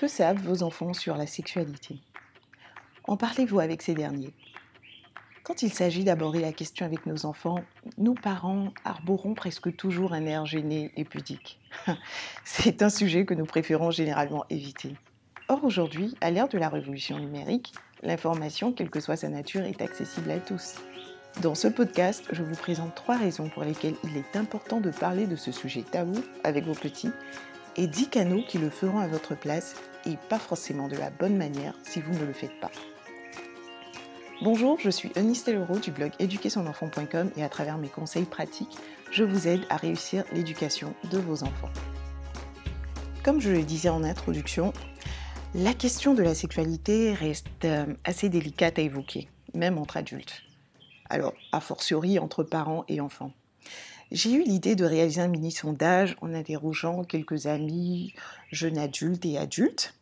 Que savent vos enfants sur la sexualité? En parlez-vous avec ces derniers? Quand il s'agit d'aborder la question avec nos enfants, nous parents arborons presque toujours un air gêné et pudique. C'est un sujet que nous préférons généralement éviter. Or aujourd'hui, à l'ère de la révolution numérique, l'information, quelle que soit sa nature, est accessible à tous. Dans ce podcast, je vous présente trois raisons pour lesquelles il est important de parler de ce sujet tabou avec vos petits et 10 canaux qui le feront à votre place et pas forcément de la bonne manière si vous ne le faites pas. Bonjour, je suis Eunice Tellereau du blog éduquersonenfant.com et à travers mes conseils pratiques, je vous aide à réussir l'éducation de vos enfants. Comme je le disais en introduction, la question de la sexualité reste euh, assez délicate à évoquer, même entre adultes. Alors, a fortiori entre parents et enfants. J'ai eu l'idée de réaliser un mini-sondage en interrogeant quelques amis, jeunes adultes et adultes,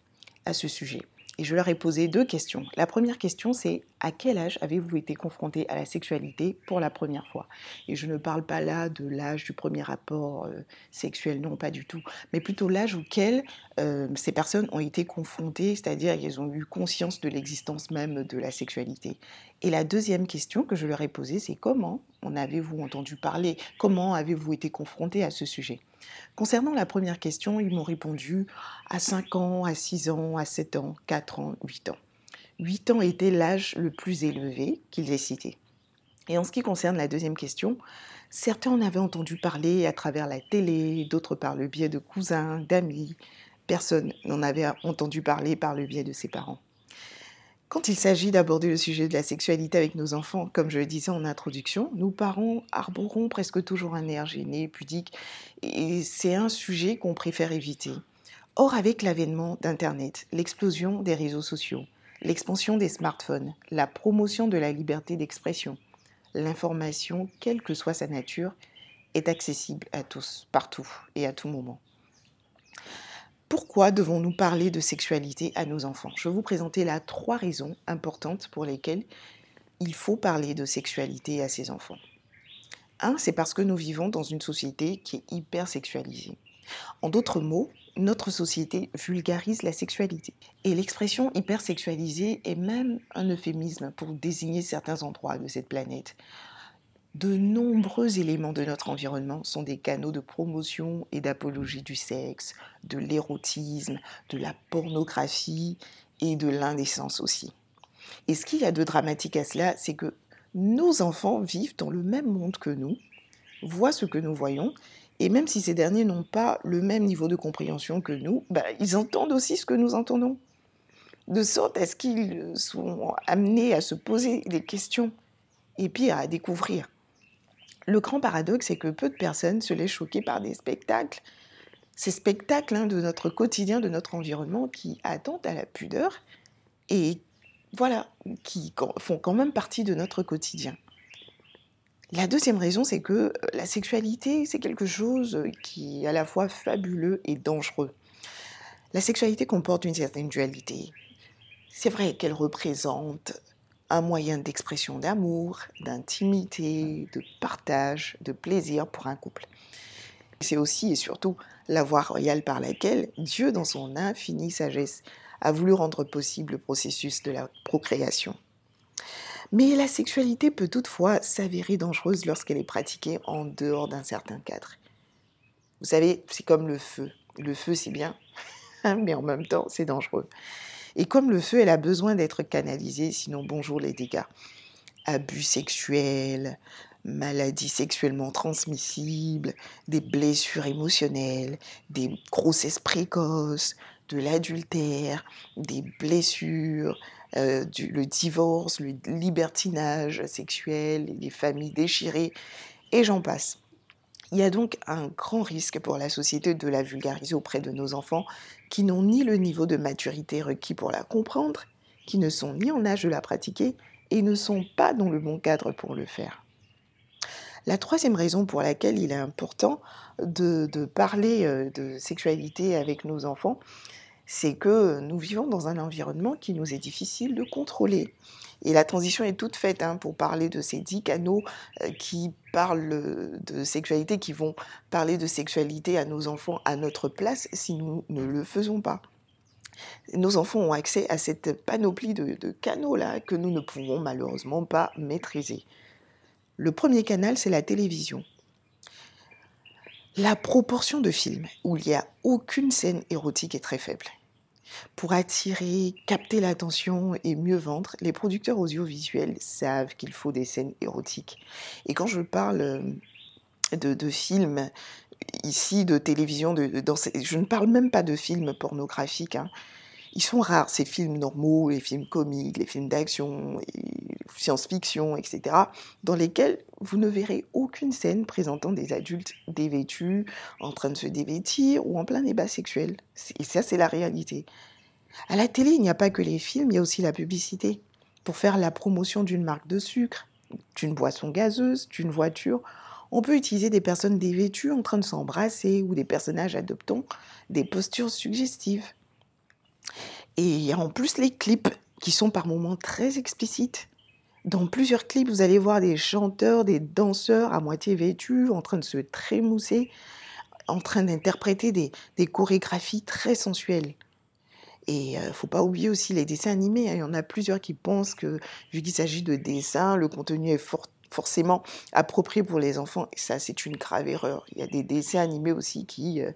à ce sujet. Et je leur ai posé deux questions. La première question, c'est à quel âge avez-vous été confronté à la sexualité pour la première fois? Et je ne parle pas là de l'âge du premier rapport euh, sexuel, non, pas du tout, mais plutôt l'âge auquel euh, ces personnes ont été confrontées, c'est-à-dire qu'elles ont eu conscience de l'existence même de la sexualité. Et la deuxième question que je leur ai posée, c'est comment en avez-vous entendu parler? Comment avez-vous été confronté à ce sujet? Concernant la première question, ils m'ont répondu à 5 ans, à 6 ans, à 7 ans, 4 ans, 8 ans. 8 ans était l'âge le plus élevé qu'ils aient cité. Et en ce qui concerne la deuxième question, certains en avaient entendu parler à travers la télé, d'autres par le biais de cousins, d'amis. Personne n'en avait entendu parler par le biais de ses parents. Quand il s'agit d'aborder le sujet de la sexualité avec nos enfants, comme je le disais en introduction, nous parents arborons presque toujours un air gêné, pudique, et c'est un sujet qu'on préfère éviter. Or, avec l'avènement d'Internet, l'explosion des réseaux sociaux, l'expansion des smartphones, la promotion de la liberté d'expression. L'information, quelle que soit sa nature, est accessible à tous, partout et à tout moment. Pourquoi devons-nous parler de sexualité à nos enfants? Je vais vous présenter là trois raisons importantes pour lesquelles il faut parler de sexualité à ses enfants. Un, c'est parce que nous vivons dans une société qui est hyper sexualisée. En d'autres mots, notre société vulgarise la sexualité. Et l'expression hypersexualisée est même un euphémisme pour désigner certains endroits de cette planète. De nombreux éléments de notre environnement sont des canaux de promotion et d'apologie du sexe, de l'érotisme, de la pornographie et de l'indécence aussi. Et ce qu'il y a de dramatique à cela, c'est que nos enfants vivent dans le même monde que nous, voient ce que nous voyons et même si ces derniers n'ont pas le même niveau de compréhension que nous, bah, ils entendent aussi ce que nous entendons. De sorte à ce qu'ils sont amenés à se poser des questions et puis à découvrir. Le grand paradoxe, c'est que peu de personnes se laissent choquer par des spectacles. Ces spectacles hein, de notre quotidien, de notre environnement, qui attendent à la pudeur et voilà, qui font quand même partie de notre quotidien. La deuxième raison, c'est que euh, la sexualité, c'est quelque chose euh, qui est à la fois fabuleux et dangereux. La sexualité comporte une certaine dualité. C'est vrai qu'elle représente un moyen d'expression d'amour, d'intimité, de partage, de plaisir pour un couple. C'est aussi et surtout la voie royale par laquelle Dieu, dans son infinie sagesse, a voulu rendre possible le processus de la procréation. Mais la sexualité peut toutefois s'avérer dangereuse lorsqu'elle est pratiquée en dehors d'un certain cadre. Vous savez, c'est comme le feu. Le feu, c'est bien, mais en même temps, c'est dangereux. Et comme le feu, elle a besoin d'être canalisée, sinon bonjour les dégâts. Abus sexuels, maladies sexuellement transmissibles, des blessures émotionnelles, des grossesses précoces, de l'adultère, des blessures, euh, le divorce, le libertinage sexuel, les familles déchirées, et j'en passe. Il y a donc un grand risque pour la société de la vulgariser auprès de nos enfants qui n'ont ni le niveau de maturité requis pour la comprendre, qui ne sont ni en âge de la pratiquer et ne sont pas dans le bon cadre pour le faire. La troisième raison pour laquelle il est important de, parler euh, de sexualité avec nos enfants, c'est que nous vivons dans un environnement qui nous est difficile de contrôler. Et la transition est toute faite hein, pour parler de ces dix canaux euh, qui parlent de sexualité, qui vont parler de sexualité à nos enfants à notre place si nous ne le faisons pas. Nos enfants ont accès à cette panoplie de, de canaux-là que nous ne pouvons malheureusement pas maîtriser. Le premier canal, c'est la télévision. La proportion de films où il n'y a aucune scène érotique est très faible. Pour attirer, capter l'attention et mieux vendre, les producteurs audiovisuels savent qu'il faut des scènes érotiques. Et quand je parle euh, de, films ici, de télévision, je ne parle même pas de films pornographiques. Hein. Ils sont rares, ces films normaux, les films comiques, les films d'action, science-fiction, etc., dans lesquels vous ne verrez aucune scène présentant des adultes dévêtus, en train de se dévêtir ou en plein débat sexuel. Et ça, c'est la réalité. À la télé, il n'y a pas que les films, il y a aussi la publicité. Pour faire la promotion d'une marque de sucre, d'une boisson gazeuse, d'une voiture, on peut utiliser des personnes dévêtues en train de s'embrasser ou des personnages adoptant des postures suggestives. Et il y a en plus les clips qui sont par moments très explicites. Dans plusieurs clips, vous allez voir des chanteurs, des danseurs à moitié vêtus, en train de se trémousser, en train d'interpréter des, chorégraphies très sensuelles. Et il euh, ne faut pas oublier aussi les dessins animés. Hein. Il y en a plusieurs qui pensent que, vu qu'il s'agit de dessins, le contenu est forcément approprié pour les enfants. Et ça, c'est une grave erreur. Il y a des dessins animés aussi qui, euh,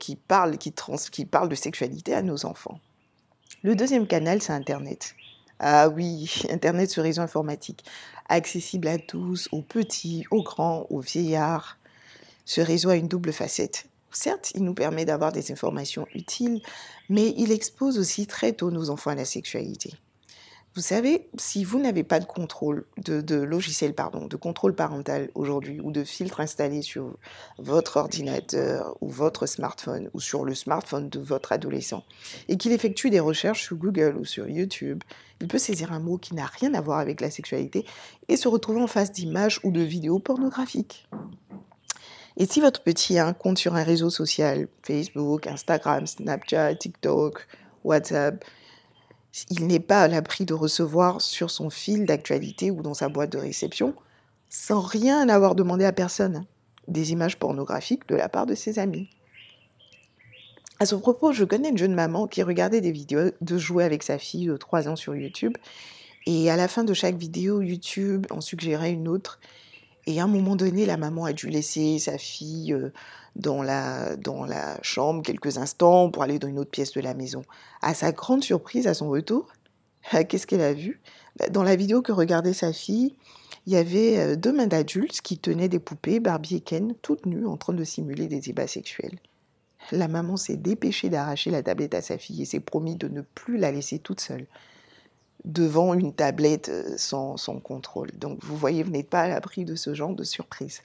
qui, parlent, qui, qui parlent de sexualité à nos enfants. Le deuxième canal, c'est Internet. Ah oui, Internet sur réseau informatique, accessible à tous, aux petits, aux grands, aux vieillards. Ce réseau a une double facette. Certes, il nous permet d'avoir des informations utiles, mais il expose aussi très tôt nos enfants à la sexualité. Vous savez, si vous n'avez pas de contrôle, de, logiciel, pardon, de contrôle parental aujourd'hui, ou de filtre installé sur votre ordinateur ou votre smartphone, ou sur le smartphone de votre adolescent, et qu'il effectue des recherches sur Google ou sur YouTube, il peut saisir un mot qui n'a rien à voir avec la sexualité et se retrouver en face d'images ou de vidéos pornographiques. Et si votre petit compte sur un réseau social, Facebook, Instagram, Snapchat, TikTok, WhatsApp, il n'est pas à l'abri de recevoir sur son fil d'actualité ou dans sa boîte de réception, sans rien avoir demandé à personne, des images pornographiques de la part de ses amis. À ce propos, je connais une jeune maman qui regardait des vidéos de jouets avec sa fille de 3 ans sur YouTube, et à la fin de chaque vidéo, YouTube en suggérait une autre, et à un moment donné, la maman a dû laisser sa fille euh, dans la, dans la chambre quelques instants pour aller dans une autre pièce de la maison. À sa grande surprise, à son retour, qu'est-ce qu'elle a vu? Bah, Dans la vidéo que regardait sa fille, il y avait euh, deux mains d'adultes qui tenaient des poupées, Barbie et Ken, toutes nues, en train de simuler des ébats sexuels. La maman s'est dépêchée d'arracher la tablette à sa fille et s'est promis de ne plus la laisser toute seule devant une tablette euh, sans, contrôle. Donc vous voyez, vous n'êtes pas à l'abri de ce genre de surprise.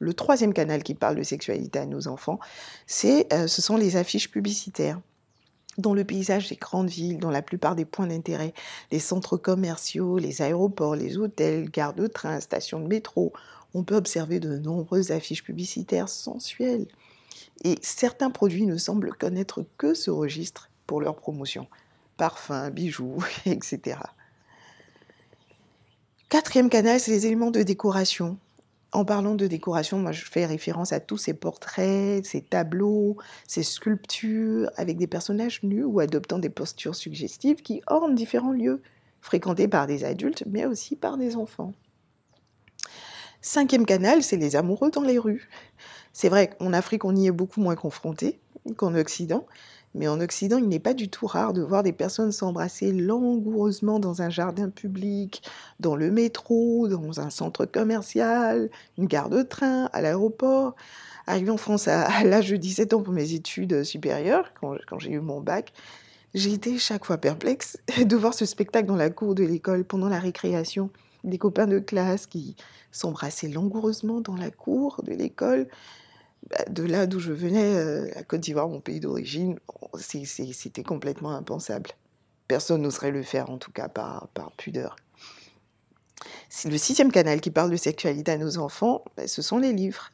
Le troisième canal qui parle de sexualité à nos enfants, euh, ce sont les affiches publicitaires. Dans le paysage des grandes villes, dans la plupart des points d'intérêt, les centres commerciaux, les aéroports, les hôtels, gares de train, stations de métro, on peut observer de nombreuses affiches publicitaires sensuelles. Et certains produits ne semblent connaître que ce registre pour leur promotion. Parfums, bijoux, etc. Quatrième canal, c'est les éléments de décoration. En parlant de décoration, moi je fais référence à tous ces portraits, ces tableaux, ces sculptures avec des personnages nus ou adoptant des postures suggestives qui ornent différents lieux, fréquentés par des adultes mais aussi par des enfants. Cinquième canal, c'est les amoureux dans les rues. C'est vrai qu'en Afrique, on y est beaucoup moins confronté qu'en Occident, mais en Occident, il n'est pas du tout rare de voir des personnes s'embrasser langoureusement dans un jardin public, dans le métro, dans un centre commercial, une gare de train, à l'aéroport. Arrivé en France à, l'âge de 17 ans pour mes études supérieures, quand, j'ai eu mon bac, j'ai été chaque fois perplexe de voir ce spectacle dans la cour de l'école pendant la récréation. Des copains de classe qui s'embrassaient langoureusement dans la cour de l'école de là d'où je venais, euh, la Côte d'Ivoire, mon pays d'origine, c'était complètement impensable. Personne n'oserait le faire, en tout cas par, pudeur. C'est le sixième canal qui parle de sexualité à nos enfants, bah, ce sont les livres.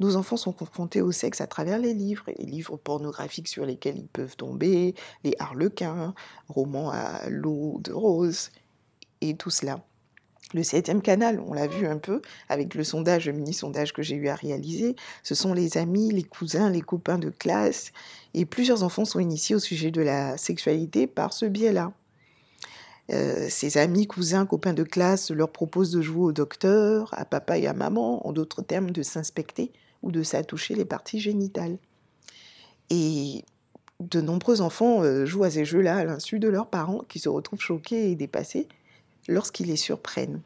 Nos enfants sont confrontés au sexe à travers les livres, les livres pornographiques sur lesquels ils peuvent tomber, les harlequins, romans à l'eau de rose, et tout cela. Le septième canal, on l'a vu un peu avec le sondage, le mini-sondage que j'ai eu à réaliser, ce sont les amis, les cousins, les copains de classe, et plusieurs enfants sont initiés au sujet de la sexualité par ce biais-là. Euh, ses amis, cousins, copains de classe leur proposent de jouer au docteur, à papa et à maman, en d'autres termes, de s'inspecter ou de s'attoucher les parties génitales. Et de nombreux enfants euh, jouent à ces jeux-là à l'insu de leurs parents qui se retrouvent choqués et dépassés lorsqu'ils les surprennent.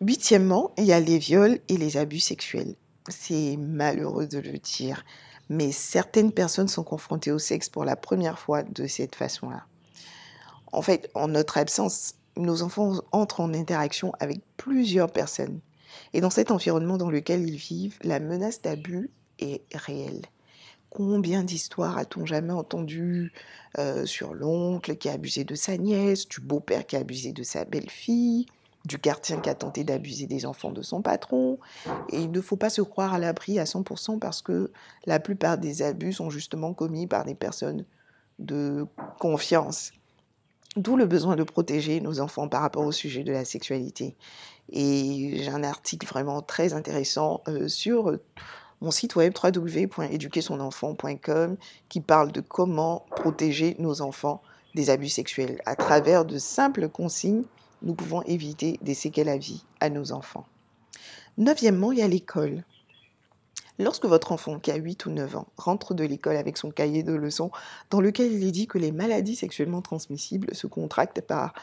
Huitièmement, il y a les viols et les abus sexuels. C'est malheureux de le dire, mais certaines personnes sont confrontées au sexe pour la première fois de cette façon-là. En fait, en notre absence, nos enfants entrent en interaction avec plusieurs personnes. Et dans cet environnement dans lequel ils vivent, la menace d'abus est réelle. Combien d'histoires a-t-on jamais entendu euh, sur l'oncle qui a abusé de sa nièce, du beau-père qui a abusé de sa belle-fille, du gardien qui a tenté d'abuser des enfants de son patron Et il ne faut pas se croire à l'abri à 100% parce que la plupart des abus sont justement commis par des personnes de confiance. D'où le besoin de protéger nos enfants par rapport au sujet de la sexualité. Et j'ai un article vraiment très intéressant euh, sur mon site web www.éduquersonenfant.com qui parle de comment protéger nos enfants des abus sexuels. À travers de simples consignes, nous pouvons éviter des séquelles à vie à nos enfants. Neuvièmement, il y a l'école. Lorsque votre enfant, qui a 8 ou 9 ans, rentre de l'école avec son cahier de leçons dans lequel il est dit que les maladies sexuellement transmissibles se contractent par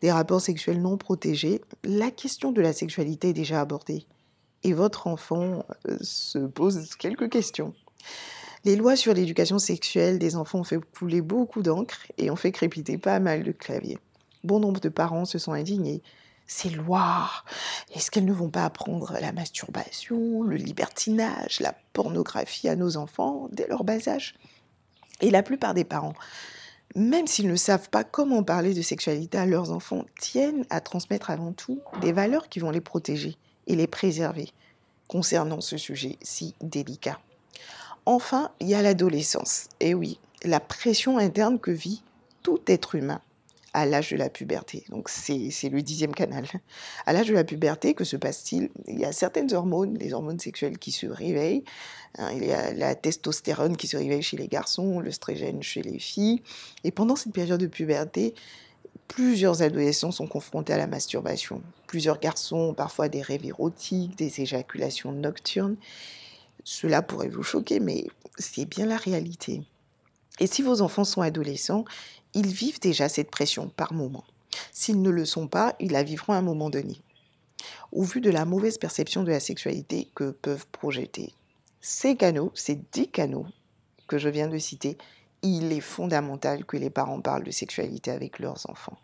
des rapports sexuels non protégés, la question de la sexualité est déjà abordée et votre enfant euh, se pose quelques questions. Les lois sur l'éducation sexuelle des enfants ont fait couler beaucoup d'encre et ont fait crépiter pas mal de claviers. Bon nombre de parents se sont indignés. Ces lois, est-ce qu'elles ne vont pas apprendre la masturbation, le libertinage, la pornographie à nos enfants dès leur bas âge? Et la plupart des parents, même s'ils ne savent pas comment parler de sexualité à leurs enfants, tiennent à transmettre avant tout des valeurs qui vont les protéger et les préserver concernant ce sujet si délicat. Enfin, il y a l'adolescence. Et oui, la pression interne que vit tout être humain à l'âge de la puberté. Donc c'est le dixième canal. À l'âge de la puberté, que se passe-t-il? Il y a certaines hormones, les hormones sexuelles qui se réveillent. Hein, il y a la testostérone qui se réveille chez les garçons, l'œstrogène chez les filles. Et pendant cette période de puberté, plusieurs adolescents sont confrontés à la masturbation. Plusieurs garçons ont parfois des rêves érotiques, des éjaculations nocturnes. Cela pourrait vous choquer, mais c'est bien la réalité. Et si vos enfants sont adolescents, ils vivent déjà cette pression par moment. S'ils ne le sont pas, ils la vivront à un moment donné. Au vu de la mauvaise perception de la sexualité que peuvent projeter ces canaux, ces dix canaux que je viens de citer, il est fondamental que les parents parlent de sexualité avec leurs enfants.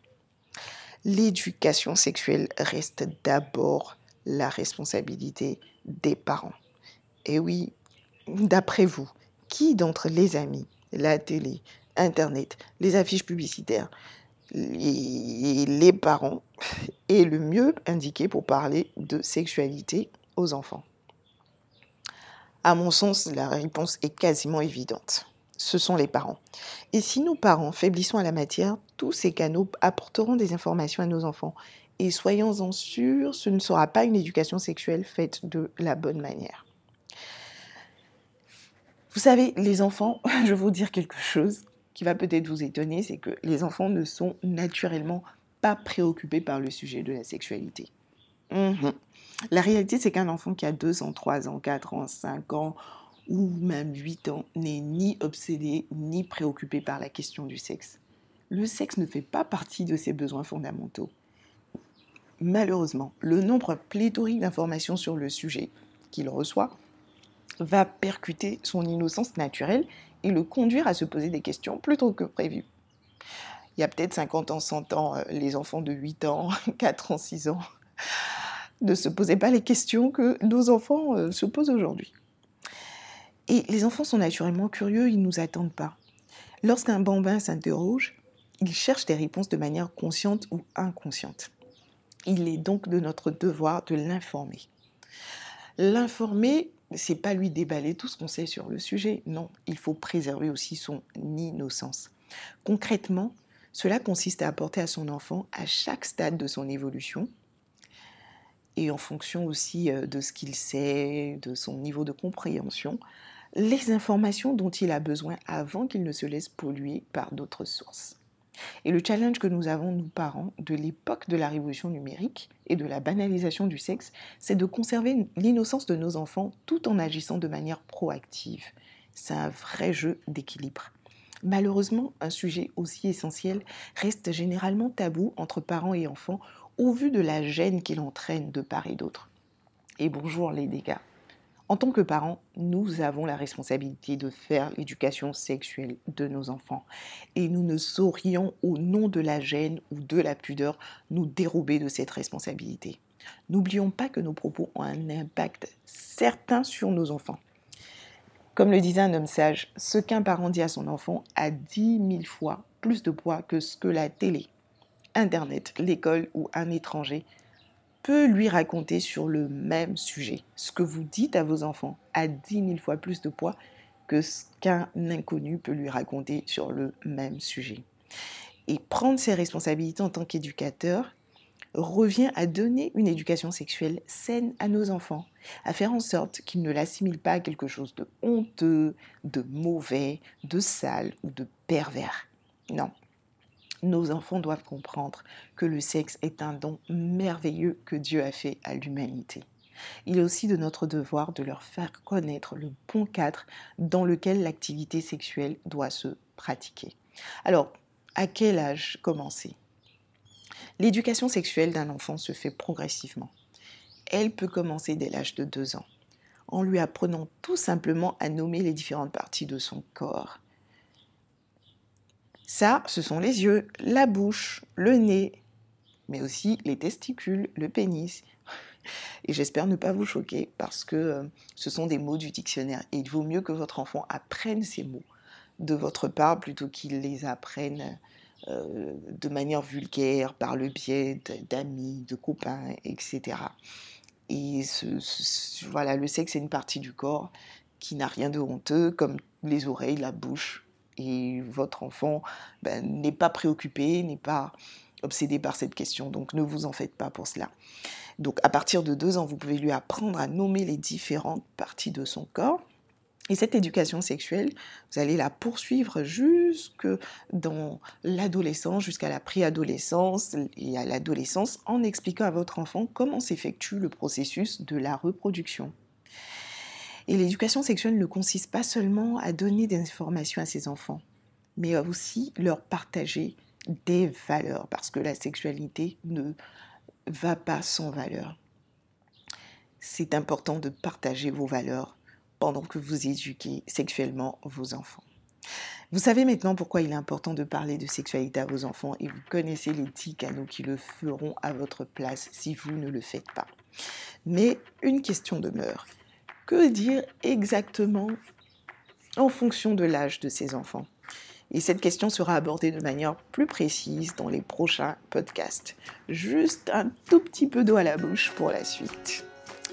L'éducation sexuelle reste d'abord la responsabilité des parents. Et oui, d'après vous, qui d'entre les amis, la télé, Internet, les affiches publicitaires, et les parents est le mieux indiqué pour parler de sexualité aux enfants? À mon sens, la réponse est quasiment évidente ce sont les parents. Et si nous parents faiblissons à la matière, tous ces canaux apporteront des informations à nos enfants. Et soyons-en sûrs, ce ne sera pas une éducation sexuelle faite de la bonne manière. Vous savez, les enfants, je vais vous dire quelque chose qui va peut-être vous étonner, c'est que les enfants ne sont naturellement pas préoccupés par le sujet de la sexualité. Mhm. La réalité, c'est qu'un enfant qui a 2 ans, 3 ans, 4 ans, 5 ans, ou même 8 ans n'est ni obsédé ni préoccupé par la question du sexe. Le sexe ne fait pas partie de ses besoins fondamentaux. Malheureusement, le nombre pléthorique d'informations sur le sujet qu'il reçoit va percuter son innocence naturelle et le conduire à se poser des questions plutôt que prévu. Il y a peut-être 50 ans, 100 ans, euh, les enfants de 8 ans, 4 ans, 6 ans ne se posaient pas les questions que nos enfants euh, se posent aujourd'hui. Et les enfants sont naturellement curieux, ils ne nous attendent pas. Lorsqu'un bambin s'interroge, il cherche des réponses de manière consciente ou inconsciente. Il est donc de notre devoir de l'informer. L'informer, c'est pas lui déballer tout ce qu'on sait sur le sujet. Non, il faut préserver aussi son innocence. Concrètement, Cela consiste à apporter à son enfant, à chaque stade de son évolution, et en fonction aussi euh, de ce qu'il sait, de son niveau de compréhension, les informations dont il a besoin avant qu'il ne se laisse polluer par d'autres sources. Et le challenge que nous avons, nous parents, de l'époque de la révolution numérique et de la banalisation du sexe, c'est de conserver l'innocence de nos enfants tout en agissant de manière proactive. C'est un vrai jeu d'équilibre. Malheureusement, un sujet aussi essentiel reste généralement tabou entre parents et enfants au vu de la gêne qu'il entraîne de part et d'autre. Et bonjour les dégâts. En tant que parents, nous avons la responsabilité de faire l'éducation sexuelle de nos enfants. Et nous ne saurions, au nom de la gêne ou de la pudeur, nous dérober de cette responsabilité. N'oublions pas que nos propos ont un impact certain sur nos enfants. Comme le disait un homme sage, ce qu'un parent dit à son enfant a dix mille fois plus de poids que ce que la télé, Internet, l'école ou un étranger peut lui raconter sur le même sujet. Ce que vous dites à vos enfants a dix mille fois plus de poids que ce qu'un inconnu peut lui raconter sur le même sujet. Et prendre ses responsabilités en tant qu'éducateur revient à donner une éducation sexuelle saine à nos enfants, à faire en sorte qu'ils ne l'assimilent pas à quelque chose de honteux, de mauvais, de sale ou de pervers. Non. Nos enfants doivent comprendre que le sexe est un don merveilleux que Dieu a fait à l'humanité. Il est aussi de notre devoir de leur faire connaître le bon cadre dans lequel l'activité sexuelle doit se pratiquer. Alors, à quel âge commencer? L'éducation sexuelle d'un enfant se fait progressivement. Elle peut commencer dès l'âge de 2 ans, en lui apprenant tout simplement à nommer les différentes parties de son corps. Ça, ce sont les yeux, la bouche, le nez, mais aussi les testicules, le pénis. Et j'espère ne pas vous choquer parce que euh, ce sont des mots du dictionnaire. Et il vaut mieux que votre enfant apprenne ces mots de votre part plutôt qu'il les apprenne euh, de manière vulgaire, par le biais d'amis, de copains, etc. Et voilà, le sexe est une partie du corps qui n'a rien de honteux, comme les oreilles, la bouche. Et votre enfant ben, n'est pas préoccupé, n'est pas obsédé par cette question, donc ne vous en faites pas pour cela. Donc à partir de deux ans, vous pouvez lui apprendre à nommer les différentes parties de son corps. Et cette éducation sexuelle, vous allez la poursuivre jusque dans l'adolescence, jusqu'à la préadolescence et à l'adolescence, en expliquant à votre enfant comment s'effectue le processus de la reproduction. Et l'éducation sexuelle ne consiste pas seulement à donner des informations à ses enfants, mais aussi leur partager des valeurs, parce que la sexualité ne va pas sans valeur. C'est important de partager vos valeurs pendant que vous éduquez sexuellement vos enfants. Vous savez maintenant pourquoi il est important de parler de sexualité à vos enfants et vous connaissez les 10 canaux qui le feront à votre place si vous ne le faites pas. Mais une question demeure. Dire exactement en fonction de l'âge de ces enfants? Et cette question sera abordée de manière plus précise dans les prochains podcasts. Juste un tout petit peu d'eau à la bouche pour la suite.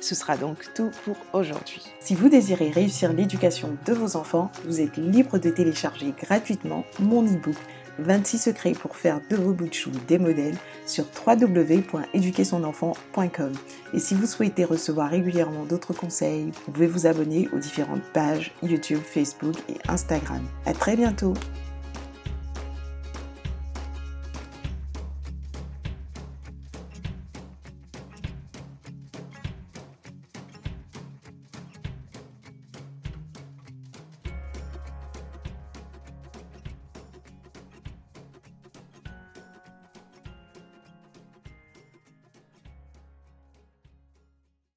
Ce sera donc tout pour aujourd'hui. Si vous désirez réussir l'éducation de vos enfants, vous êtes libre de télécharger gratuitement mon e-book 26 secrets pour faire de vos bouts de chou des modèles sur www.éduquersonenfant.com. Et si vous souhaitez recevoir régulièrement d'autres conseils, vous pouvez vous abonner aux différentes pages YouTube, Facebook et Instagram. À très bientôt!